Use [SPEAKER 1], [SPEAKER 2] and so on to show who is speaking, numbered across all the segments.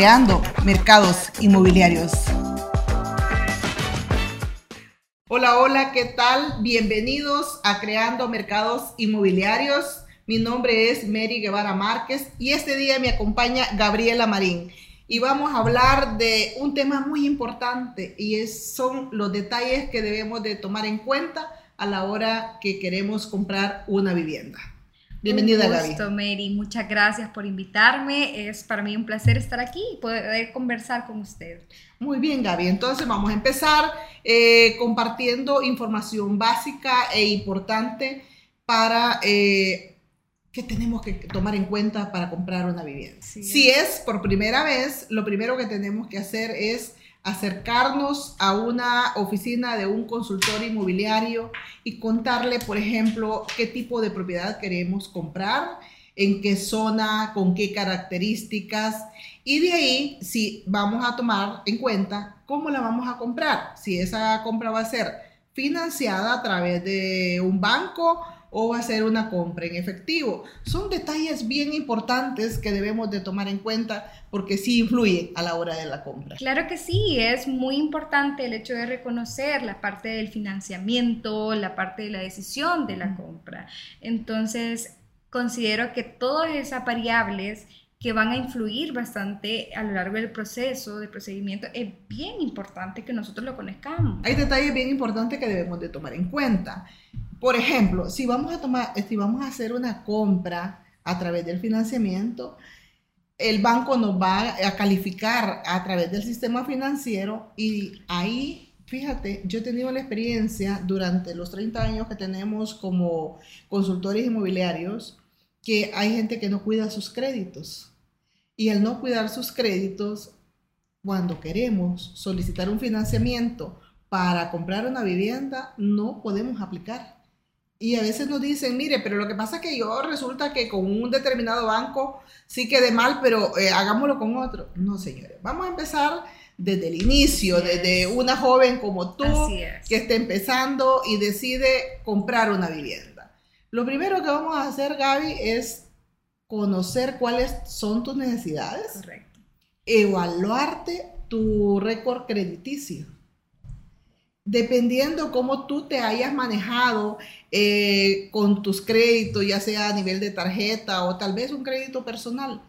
[SPEAKER 1] creando mercados inmobiliarios. Hola, hola, ¿qué tal? Bienvenidos a Creando Mercados Inmobiliarios. Mi nombre es Mary Guevara Márquez y este día me acompaña Gabriela Marín. Y vamos a hablar de un tema muy importante y es, son los detalles que debemos de tomar en cuenta a la hora que queremos comprar una vivienda. Bienvenida,
[SPEAKER 2] un gusto, Mary. Muchas gracias por invitarme. Es para mí un placer estar aquí y poder conversar con usted.
[SPEAKER 1] Muy bien, Gaby. Entonces vamos a empezar eh, compartiendo información básica e importante para eh, que tenemos que tomar en cuenta para comprar una vivienda. si es por primera vez, lo primero que tenemos que hacer es acercarnos a una oficina de un consultor inmobiliario y contarle, por ejemplo, qué tipo de propiedad queremos comprar, en qué zona, con qué características. Y de ahí si vamos a tomar en cuenta cómo la vamos a comprar, si esa compra va a ser financiada a través de un banco o hacer una compra en efectivo. Son detalles bien importantes que debemos de tomar en cuenta porque sí influyen a la hora de la compra.
[SPEAKER 2] Claro que sí, es muy importante el hecho de reconocer la parte del financiamiento, la parte de la decisión de la compra. Entonces, considero que todas esas variables que van a influir bastante a lo largo del proceso, del procedimiento, es bien importante que nosotros lo conozcamos.
[SPEAKER 1] Hay detalles bien importantes que debemos de tomar en cuenta. Por ejemplo, si vamos a tomar, si vamos a hacer una compra a través del financiamiento, el banco nos va a calificar a través del sistema financiero y ahí, fíjate, yo he tenido la experiencia durante los 30 años que tenemos como consultores inmobiliarios que hay gente que no cuida sus créditos. Y al no cuidar sus créditos, cuando queremos solicitar un financiamiento para comprar una vivienda, no podemos aplicar. Y a veces nos dicen, mire, pero lo que pasa es que yo resulta que con un determinado banco sí quedé mal, pero eh, hagámoslo con otro. No, señores, vamos a empezar desde el inicio, desde una joven como tú que está empezando y decide comprar una vivienda. Lo primero que vamos a hacer, Gaby, es conocer cuáles son tus necesidades, Correcto. evaluarte tu récord crediticio dependiendo cómo tú te hayas manejado eh, con tus créditos, ya sea a nivel de tarjeta o tal vez un crédito personal,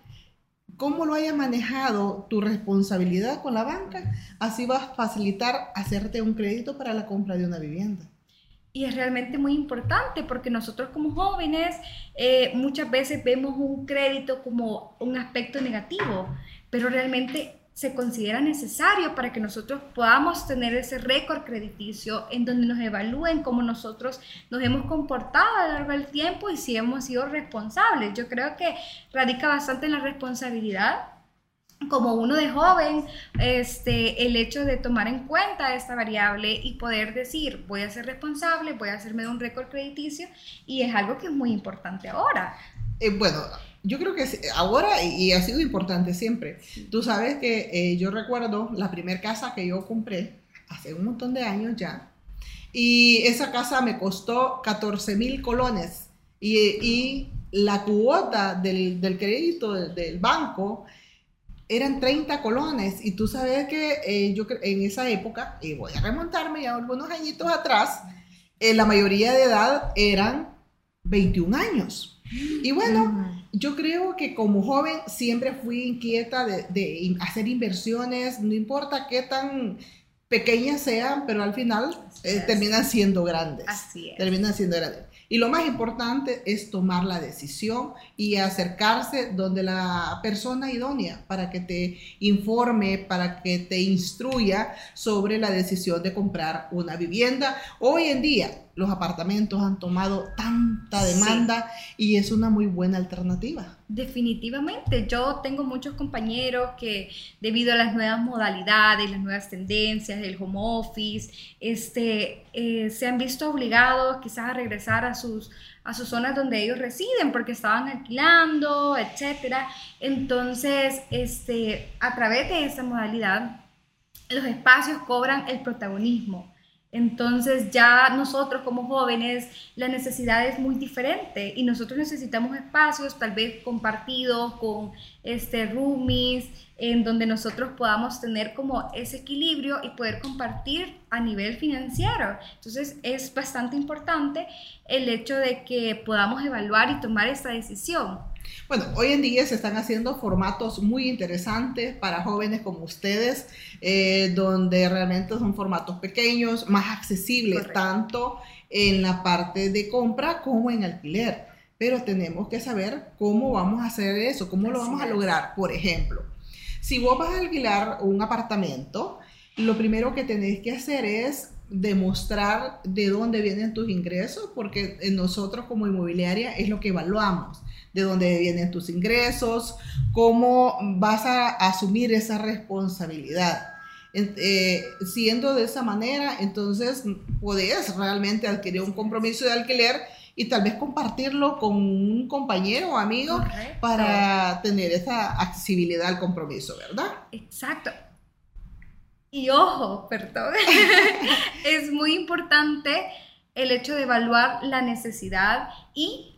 [SPEAKER 1] cómo lo hayas manejado tu responsabilidad con la banca, así va a facilitar hacerte un crédito para la compra de una vivienda.
[SPEAKER 2] Y es realmente muy importante porque nosotros como jóvenes eh, muchas veces vemos un crédito como un aspecto negativo, pero realmente se considera necesario para que nosotros podamos tener ese récord crediticio en donde nos evalúen cómo nosotros nos hemos comportado a lo largo del tiempo y si hemos sido responsables. Yo creo que radica bastante en la responsabilidad como uno de joven, este, el hecho de tomar en cuenta esta variable y poder decir, voy a ser responsable, voy a hacerme un récord crediticio, y es algo que es muy importante ahora.
[SPEAKER 1] Eh, bueno, yo creo que ahora, y ha sido importante siempre, tú sabes que eh, yo recuerdo la primera casa que yo compré hace un montón de años ya, y esa casa me costó 14 mil colones, y, y, la cuota del, del crédito del, banco eran 30 colones, y tú sabes que eh, yo en esa época, y voy a remontarme ya algunos añitos atrás, eh, la mayoría de edad eran 21 años. Y bueno, yo creo que como joven siempre fui inquieta de, hacer inversiones, no importa qué tan pequeñas sean, pero al final eh, terminan siendo grandes.
[SPEAKER 2] Así es.
[SPEAKER 1] Terminan siendo grandes. Y lo más importante es tomar la decisión y acercarse donde la persona idónea para que te informe, para que te instruya sobre la decisión de comprar una vivienda. Hoy en día los apartamentos han tomado tanta demanda y es una muy buena alternativa.
[SPEAKER 2] Definitivamente, yo tengo muchos compañeros que debido a las nuevas modalidades, las nuevas tendencias, el home office, este, eh, se han visto obligados quizás a regresar a sus, a sus zonas donde ellos residen porque estaban alquilando, etc. Entonces, este, a través de esa modalidad, los espacios cobran el protagonismo Entonces ya nosotros como jóvenes la necesidad es muy diferente y nosotros necesitamos espacios tal vez compartidos con este roomies en donde nosotros podamos tener como ese equilibrio y poder compartir a nivel financiero. Entonces es bastante importante el hecho de que podamos evaluar y tomar esta decisión.
[SPEAKER 1] Bueno, hoy en día se están haciendo formatos muy interesantes para jóvenes como ustedes, eh, donde realmente son formatos pequeños, más accesibles, tanto en la parte de compra como en alquiler. Pero tenemos que saber cómo vamos a hacer eso, cómo lo vamos a lograr. Por ejemplo, si vos vas a alquilar un apartamento, lo primero que tenés que hacer es demostrar de dónde vienen tus ingresos, porque nosotros como inmobiliaria es lo que evaluamos de dónde vienen tus ingresos, cómo vas a asumir esa responsabilidad. Eh, siendo de esa manera, entonces podés realmente adquirir un compromiso de alquiler y tal vez compartirlo con un compañero o amigo para tener esa accesibilidad al compromiso, ¿verdad?
[SPEAKER 2] Exacto. Y ojo, perdón, es muy importante el hecho de evaluar la necesidad y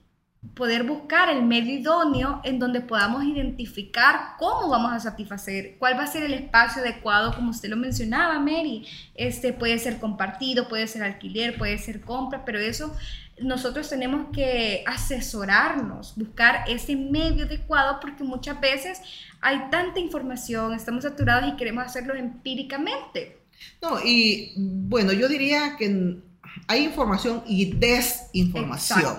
[SPEAKER 2] poder buscar el medio idóneo en donde podamos identificar cómo vamos a satisfacer, cuál va a ser el espacio adecuado, como usted lo mencionaba, Mary. Este puede ser compartido, puede ser alquiler, puede ser compra, pero eso nosotros tenemos que asesorarnos, buscar ese medio adecuado porque muchas veces hay tanta información, estamos saturados y queremos hacerlo empíricamente.
[SPEAKER 1] No, y bueno, yo diría que hay información y desinformación.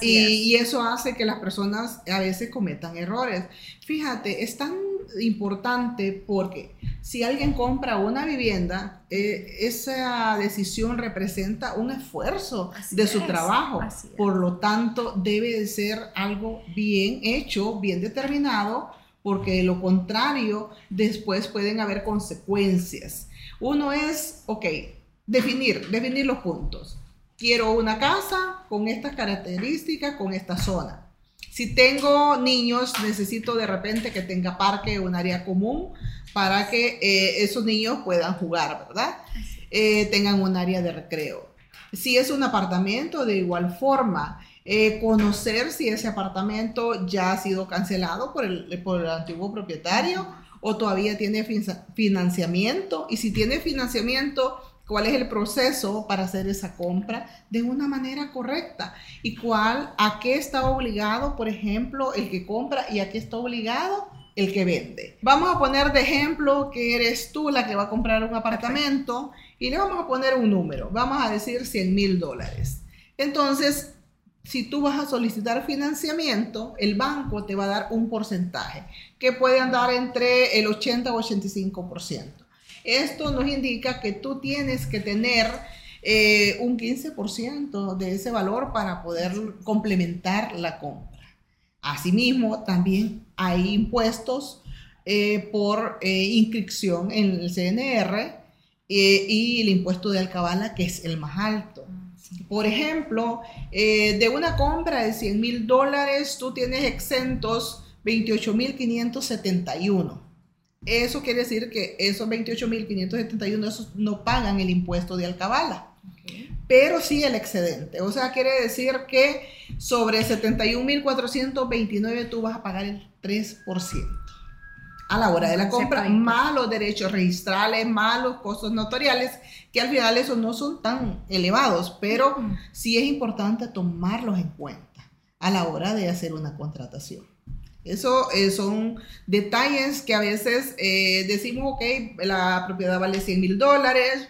[SPEAKER 1] y, eso hace que las personas a veces cometan errores. Fíjate, es tan importante porque si alguien compra una vivienda, eh, esa decisión representa un esfuerzo de su trabajo. Por lo tanto, debe de ser algo bien hecho, bien determinado, porque de lo contrario, después pueden haber consecuencias. Uno es, ok, definir, definir los puntos. Quiero una casa con estas características, con esta zona. Si tengo niños, necesito de repente que tenga parque, un área común para que eh, esos niños puedan jugar, ¿verdad? Eh, tengan un área de recreo. Si es un apartamento, de igual forma, eh, conocer si ese apartamento ya ha sido cancelado por el, por el antiguo propietario o todavía tiene financiamiento. Y si tiene financiamiento, cuál es el proceso para hacer esa compra de una manera correcta y cuál, a qué está obligado, por ejemplo, el que compra y a qué está obligado el que vende. Vamos a poner de ejemplo que eres tú la que va a comprar un apartamento y le vamos a poner un número, vamos a decir 100 mil dólares. Entonces, si tú vas a solicitar financiamiento, el banco te va a dar un porcentaje que puede andar entre el 80 o 85%. Esto nos indica que tú tienes que tener eh, un 15% de ese valor para poder complementar la compra. Asimismo, también hay impuestos eh, por eh, inscripción en el CNR y el impuesto de alcabala, que es el más alto. Por ejemplo, de una compra de 100 mil dólares, tú tienes exentos 28 mil 571 eso quiere decir que esos 28.571 no pagan el impuesto de alcabala, pero sí el excedente. O sea, quiere decir que sobre 71.429 tú vas a pagar el 3% a la hora de la compra, más los derechos registrales, más los costos notoriales, que al final esos no son tan elevados, pero sí es importante tomarlos en cuenta a la hora de hacer una contratación. Eso eh, son detalles que a veces eh, decimos, ok, la propiedad vale 100 mil dólares,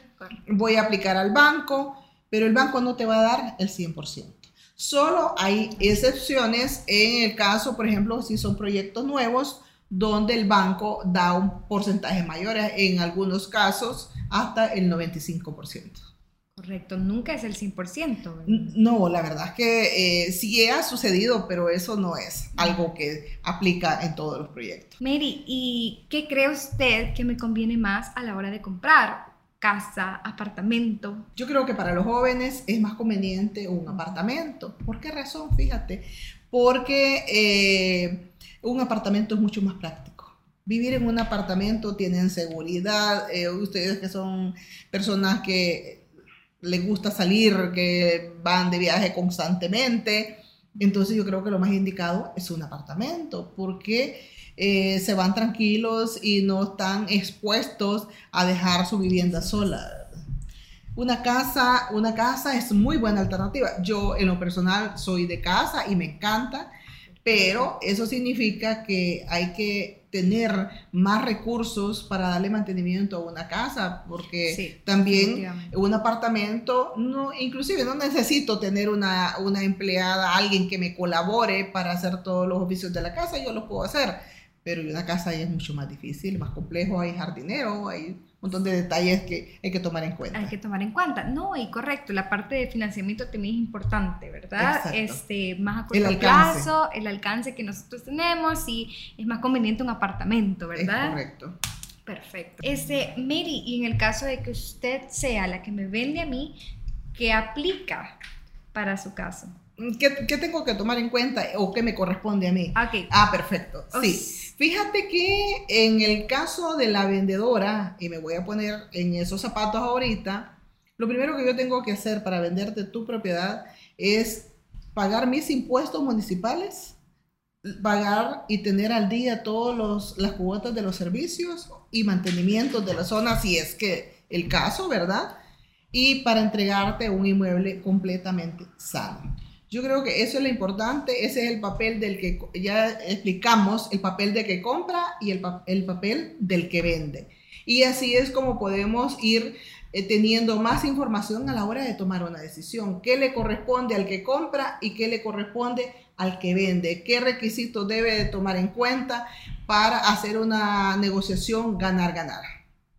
[SPEAKER 1] voy a aplicar al banco, pero el banco no te va a dar el 100%. Solo hay excepciones en el caso, por ejemplo, si son proyectos nuevos, donde el banco da un porcentaje mayor, en algunos casos hasta el 95%.
[SPEAKER 2] Correcto, nunca es el 100%.
[SPEAKER 1] No, la verdad es que eh, sí ha sucedido, pero eso no es algo que aplica en todos los proyectos.
[SPEAKER 2] Mary, ¿y qué cree usted que me conviene más a la hora de comprar? Casa, apartamento.
[SPEAKER 1] Yo creo que para los jóvenes es más conveniente un apartamento. ¿Por qué razón? Fíjate, porque eh, un apartamento es mucho más práctico. Vivir en un apartamento tienen seguridad, eh, ustedes que son personas que les gusta salir, que van de viaje constantemente. Entonces yo creo que lo más indicado es un apartamento, porque eh, se van tranquilos y no están expuestos a dejar su vivienda sola. Una casa, una casa es muy buena alternativa. Yo en lo personal soy de casa y me encanta, pero eso significa que hay que tener más recursos para darle mantenimiento a una casa, porque también un apartamento, no, inclusive no necesito tener una, una empleada, alguien que me colabore para hacer todos los oficios de la casa, yo lo puedo hacer pero una casa ya es mucho más difícil, más complejo, hay jardinero, hay un montón de detalles que hay que tomar en cuenta.
[SPEAKER 2] Hay que tomar en cuenta, no, y correcto, la parte de financiamiento también es importante, ¿verdad? Exacto. Este, más a corto el plazo, el alcance que nosotros tenemos y es más conveniente un apartamento, ¿verdad?
[SPEAKER 1] Es correcto.
[SPEAKER 2] Perfecto. Este, Mary, y en el caso de que usted sea la que me vende a mí, ¿qué aplica para su caso?
[SPEAKER 1] ¿Qué, ¿Qué, tengo que tomar en cuenta o qué me corresponde a mí?
[SPEAKER 2] Okay.
[SPEAKER 1] Ah, perfecto. Sí. Fíjate que en el caso de la vendedora, y me voy a poner en esos zapatos ahorita, lo primero que yo tengo que hacer para venderte tu propiedad es pagar mis impuestos municipales, pagar y tener al día todas las cuotas de los servicios y mantenimiento de la zona, si es que el caso, ¿verdad? Y para entregarte un inmueble completamente sano. Yo creo que eso es lo importante, ese es el papel del que ya explicamos, el papel de que compra y el, el papel del que vende. Y así es como podemos ir eh, teniendo más información a la hora de tomar una decisión. ¿Qué le corresponde al que compra y qué le corresponde al que vende? ¿Qué requisitos debe de tomar en cuenta para hacer una negociación ganar-ganar?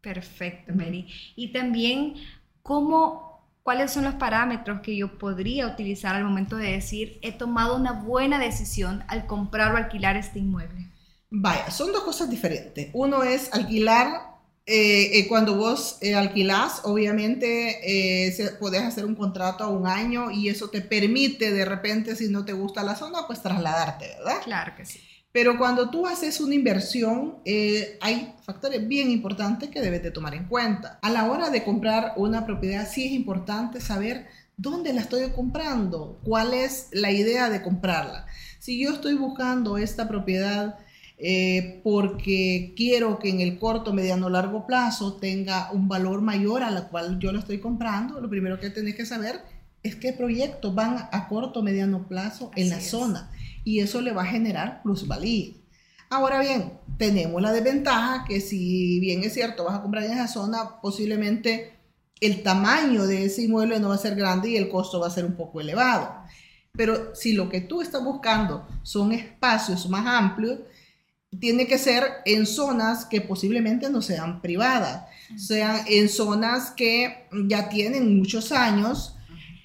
[SPEAKER 2] Perfecto, Mary. Y también, ¿cómo ¿Cuáles son los parámetros que yo podría utilizar al momento de decir he tomado una buena decisión al comprar o alquilar este inmueble?
[SPEAKER 1] Vaya, son dos cosas diferentes. Uno es alquilar, eh, eh, cuando vos eh, alquilás, obviamente se, podés hacer un contrato a un año y eso te permite de repente, si no te gusta la zona, pues trasladarte, ¿verdad?
[SPEAKER 2] Claro que sí.
[SPEAKER 1] Pero cuando tú haces una inversión, eh, hay factores bien importantes que debes de tomar en cuenta. A la hora de comprar una propiedad, sí es importante saber dónde la estoy comprando, cuál es la idea de comprarla. Si yo estoy buscando esta propiedad eh, porque quiero que en el corto, mediano, largo plazo tenga un valor mayor a la cual yo la estoy comprando, lo primero que tenés que saber es qué proyectos van a corto, mediano plazo en la zona y eso le va a generar plusvalía. Ahora bien, tenemos la desventaja que si bien es cierto vas a comprar en esa zona, posiblemente el tamaño de ese inmueble no va a ser grande y el costo va a ser un poco elevado. Pero si lo que tú estás buscando son espacios más amplios, tiene que ser en zonas que posiblemente no sean privadas, sean en zonas que ya tienen muchos años,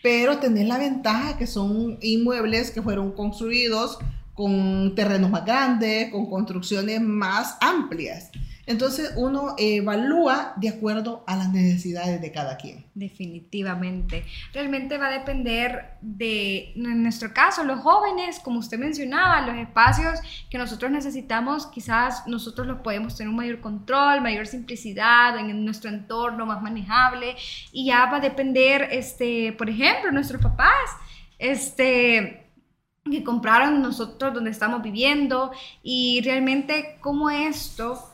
[SPEAKER 1] pero tener la ventaja que son inmuebles que fueron construidos con terrenos más grandes, con construcciones más amplias. Entonces uno evalúa de acuerdo a las necesidades de cada quien.
[SPEAKER 2] Definitivamente. Realmente va a depender de, en nuestro caso, los jóvenes, como usted mencionaba, los espacios que nosotros necesitamos, quizás nosotros los podemos tener un mayor control, mayor simplicidad en nuestro entorno, más manejable. Y ya va a depender, este, por ejemplo, nuestros papás, este que compraron nosotros donde estamos viviendo y realmente cómo esto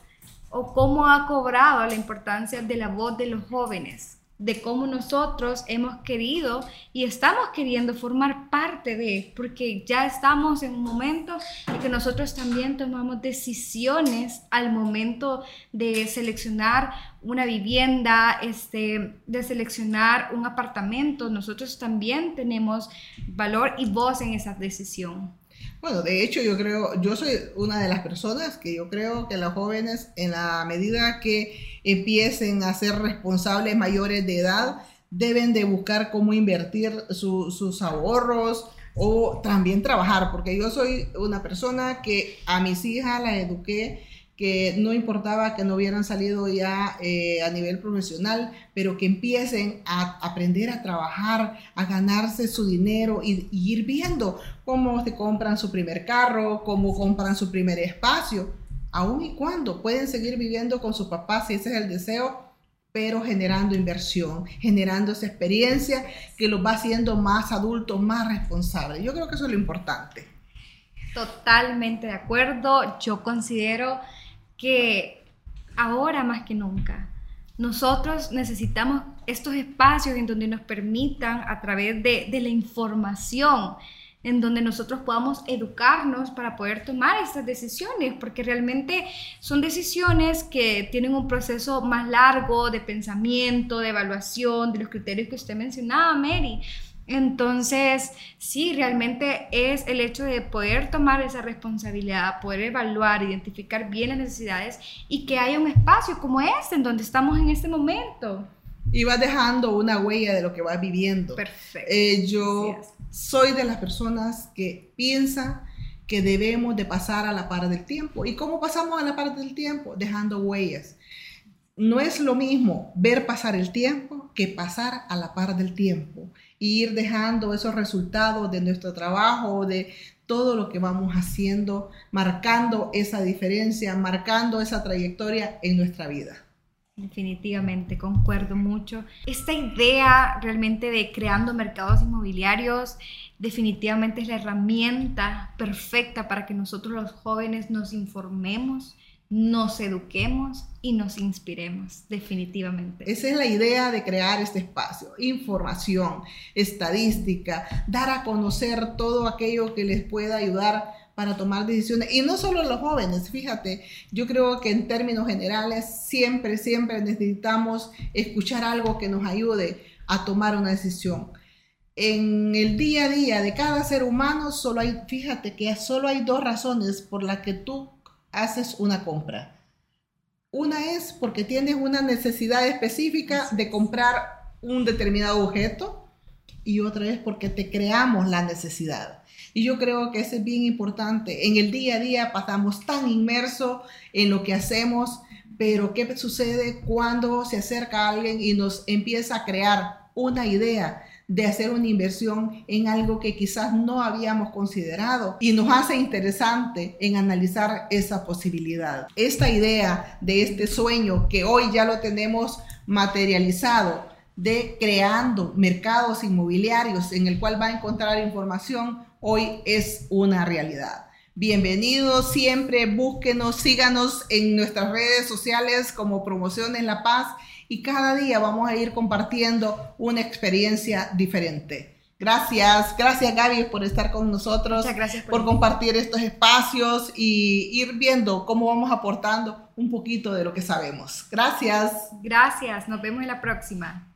[SPEAKER 2] o cómo ha cobrado la importancia de la voz de los jóvenes, de cómo nosotros hemos querido y estamos queriendo formar parte de, porque ya estamos en un momento en que nosotros también tomamos decisiones al momento de seleccionar una vivienda, este, de seleccionar un apartamento. Nosotros también tenemos valor y voz en esa decisión.
[SPEAKER 1] Bueno, de hecho yo creo, yo soy una de las personas que yo creo que los jóvenes en la medida que empiecen a ser responsables mayores de edad, deben de buscar cómo invertir sus ahorros o también trabajar, porque yo soy una persona que a mis hijas las eduqué que no importaba que no hubieran salido ya eh, a nivel profesional, pero que empiecen a aprender a trabajar, a ganarse su dinero y, ir viendo cómo se compran su primer carro, cómo compran su primer espacio, aun y cuando pueden seguir viviendo con sus papás si ese es el deseo, pero generando inversión, generando esa experiencia que los va haciendo más adultos, más responsables. Yo creo que eso es lo importante.
[SPEAKER 2] Totalmente de acuerdo. Yo considero que ahora más que nunca nosotros necesitamos estos espacios en donde nos permitan a través de, de la información en donde nosotros podamos educarnos para poder tomar estas decisiones, porque realmente son decisiones que tienen un proceso más largo de pensamiento, de evaluación, de los criterios que usted mencionaba, Mary. Entonces, sí, realmente es el hecho de poder tomar esa responsabilidad, poder evaluar, identificar bien las necesidades y que haya un espacio como este, en donde estamos en este momento.
[SPEAKER 1] Y vas dejando una huella de lo que vas viviendo.
[SPEAKER 2] Perfecto.
[SPEAKER 1] Eh, yo soy de las personas que piensan que debemos de pasar a la par del tiempo. ¿Y cómo pasamos a la par del tiempo? Dejando huellas. No es lo mismo ver pasar el tiempo que pasar a la par del tiempo ir dejando esos resultados de nuestro trabajo, de todo lo que vamos haciendo, marcando esa diferencia, marcando esa trayectoria en nuestra vida.
[SPEAKER 2] Definitivamente, concuerdo mucho. Esta idea realmente de creando mercados inmobiliarios definitivamente es la herramienta perfecta para que nosotros los jóvenes nos informemos, nos eduquemos y nos inspiremos, definitivamente.
[SPEAKER 1] Esa es la idea de crear este espacio, información, estadística, dar a conocer todo aquello que les pueda ayudar para tomar decisiones. Y no solo los jóvenes, fíjate, yo creo que en términos generales siempre, siempre necesitamos escuchar algo que nos ayude a tomar una decisión. En el día a día de cada ser humano, solo hay, fíjate que solo hay dos razones por las que tú haces una compra. Una es porque tienes una necesidad específica de comprar un determinado objeto y otra es porque te creamos la necesidad. Y yo creo que eso es bien importante. En el día a día pasamos tan inmersos en lo que hacemos, pero ¿qué sucede cuando se acerca alguien y nos empieza a crear una idea de hacer una inversión en algo que quizás no habíamos considerado y nos hace interesante en analizar esa posibilidad. Esta idea de este sueño que hoy ya lo tenemos materializado de creando mercados inmobiliarios en el cual va a encontrar información hoy es una realidad. Bienvenidos siempre, búsquenos, síganos en nuestras redes sociales como Promoción en La Paz y cada día vamos a ir compartiendo una experiencia diferente. Gracias, gracias Gaby por estar con nosotros,
[SPEAKER 2] gracias
[SPEAKER 1] por, por compartir estos espacios y ir viendo cómo vamos aportando un poquito de lo que sabemos. Gracias.
[SPEAKER 2] Gracias, nos vemos en la próxima.